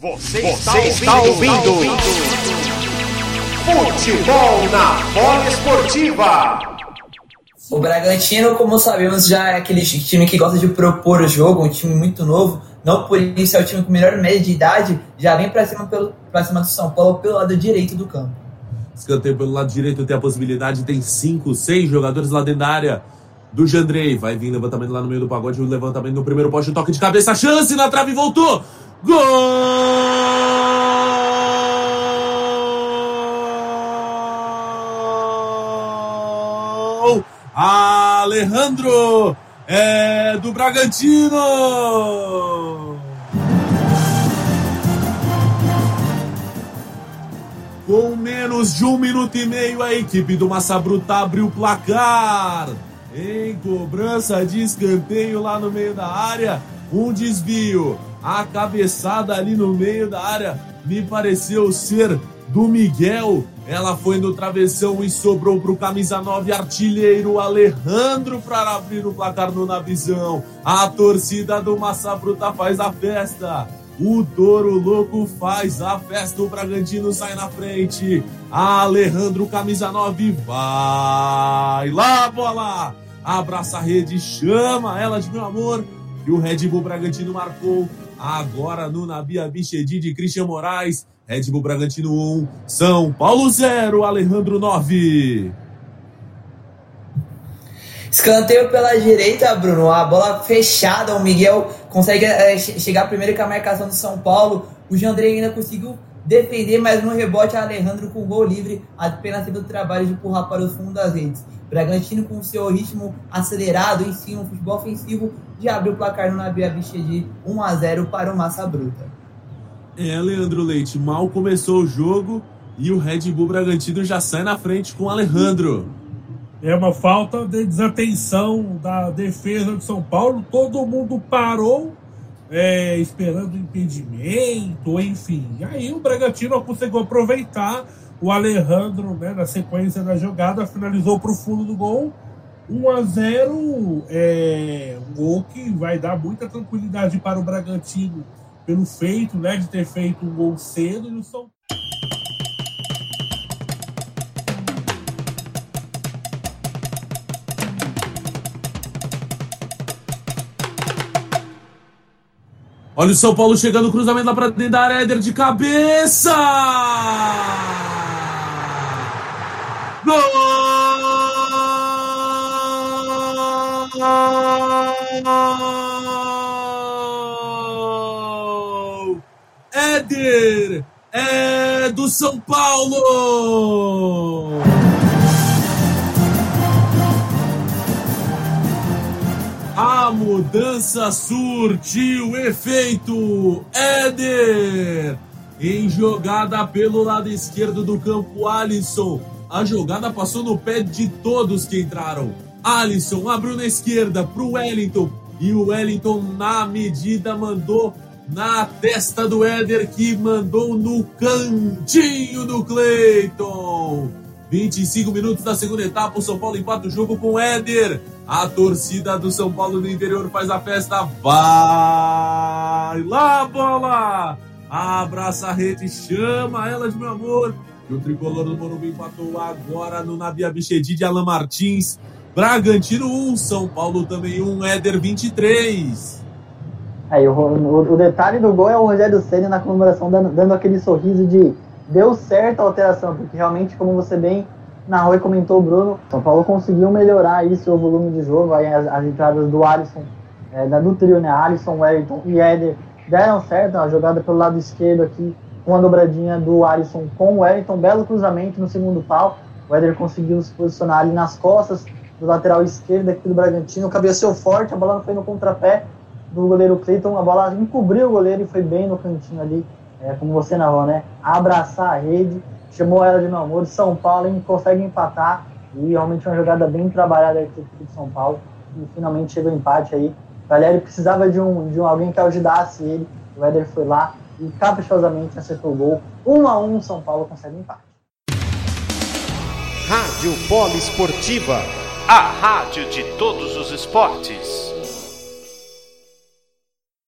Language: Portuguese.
Você, Você está, ouvindo, está ouvindo. Futebol na bola esportiva. O Bragantino, como sabemos, já é aquele time que gosta de propor o jogo, um time muito novo. Não por isso é o time com melhor média de idade, já vem para cima, pelo, pra cima do São Paulo pelo lado direito do campo. Escanteio pelo lado direito tem a possibilidade, tem 5, 6 jogadores lá dentro da área do Jandrei. Vai vir levantamento lá no meio do pagode, o levantamento no primeiro poste, toque de cabeça, chance na trave, voltou! Gol! Alejandro é do Bragantino! Com menos de um minuto e meio, a equipe do Massa Bruta abriu o placar. Em cobrança de escanteio lá no meio da área, um desvio a cabeçada ali no meio da área me pareceu ser do Miguel. Ela foi no travessão e sobrou para o camisa 9 artilheiro Alejandro para abrir o placar no na visão. A torcida do Massa Bruta faz a festa. O Touro Louco faz a festa, o Bragantino sai na frente. Alejandro, camisa 9, vai lá, bola! Abraça a rede, chama ela de meu amor. E o Red Bull Bragantino marcou Agora no Nabia Bichedi de Christian Moraes. Red Bull Bragantino 1, São Paulo 0, Alejandro 9. Escanteio pela direita, Bruno. A bola fechada. O Miguel consegue é, chegar primeiro com a marcação do São Paulo. O Jandrei ainda conseguiu defender, mas no rebote, Alejandro com gol livre. Apenas teve o trabalho de empurrar para o fundo das redes. Bragantino com seu ritmo acelerado em cima, um futebol ofensivo, já abriu o placar no Nabia Bichedi 1 a 0 para o Massa Bruta. É, Leandro Leite, mal começou o jogo e o Red Bull Bragantino já sai na frente com o Alejandro. É uma falta de desatenção da defesa de São Paulo. Todo mundo parou é, esperando impedimento, enfim. E aí o Bragantino conseguiu aproveitar o Alejandro, né, na sequência da jogada, finalizou para o fundo do gol. 1 a 0 é um gol que vai dar muita tranquilidade para o Bragantino pelo feito né, de ter feito um gol cedo e o São Olha o São Paulo chegando, cruzamento lá para dentro da área, Éder de cabeça! Éder é do São Paulo! A mudança surtiu efeito. Éder em jogada pelo lado esquerdo do campo, Alisson. A jogada passou no pé de todos que entraram. Alisson abriu na esquerda para o Wellington. E o Wellington, na medida, mandou na testa do Éder, que mandou no cantinho do Cleiton. 25 minutos da segunda etapa, o São Paulo empata o jogo com o Éder. A torcida do São Paulo no interior faz a festa. Vai lá, bola! Abraça a rede, chama ela de meu amor. E o tricolor do Morumbi empatou agora no Nabia Bichedi de Alan Martins. Bragantino 1, São Paulo também 1, Éder 23. Aí, o, o, o, detalhe do gol é o Rogério Senna na comemoração dando, dando aquele sorriso de deu certo a alteração, porque realmente, como você bem narrou e comentou, Bruno, São Paulo conseguiu melhorar isso, o volume de jogo, aí as, as entradas do Alisson, é, da, do trio, né, Alisson, Wellington e Éder, deram certo, a jogada pelo lado esquerdo aqui, com a dobradinha do Alisson com o Wellington, belo cruzamento no segundo pau, o Éder conseguiu se posicionar ali nas costas do lateral esquerdo aqui do Bragantino, cabeceou forte, a bola não foi no contrapé do goleiro Cleiton, a bola encobriu o goleiro e foi bem no cantinho ali, é, como você narrou, né, abraçar a rede, chamou ela de meu amor, São Paulo consegue empatar, e realmente uma jogada bem trabalhada aqui de São Paulo, e finalmente chegou o empate aí, o Galeri precisava de um, de um alguém que ajudasse ele. O Éder foi lá e caprichosamente acertou o gol. 1 um a 1 um, São Paulo consegue um empate. Rádio Polo Esportiva, a rádio de todos os esportes.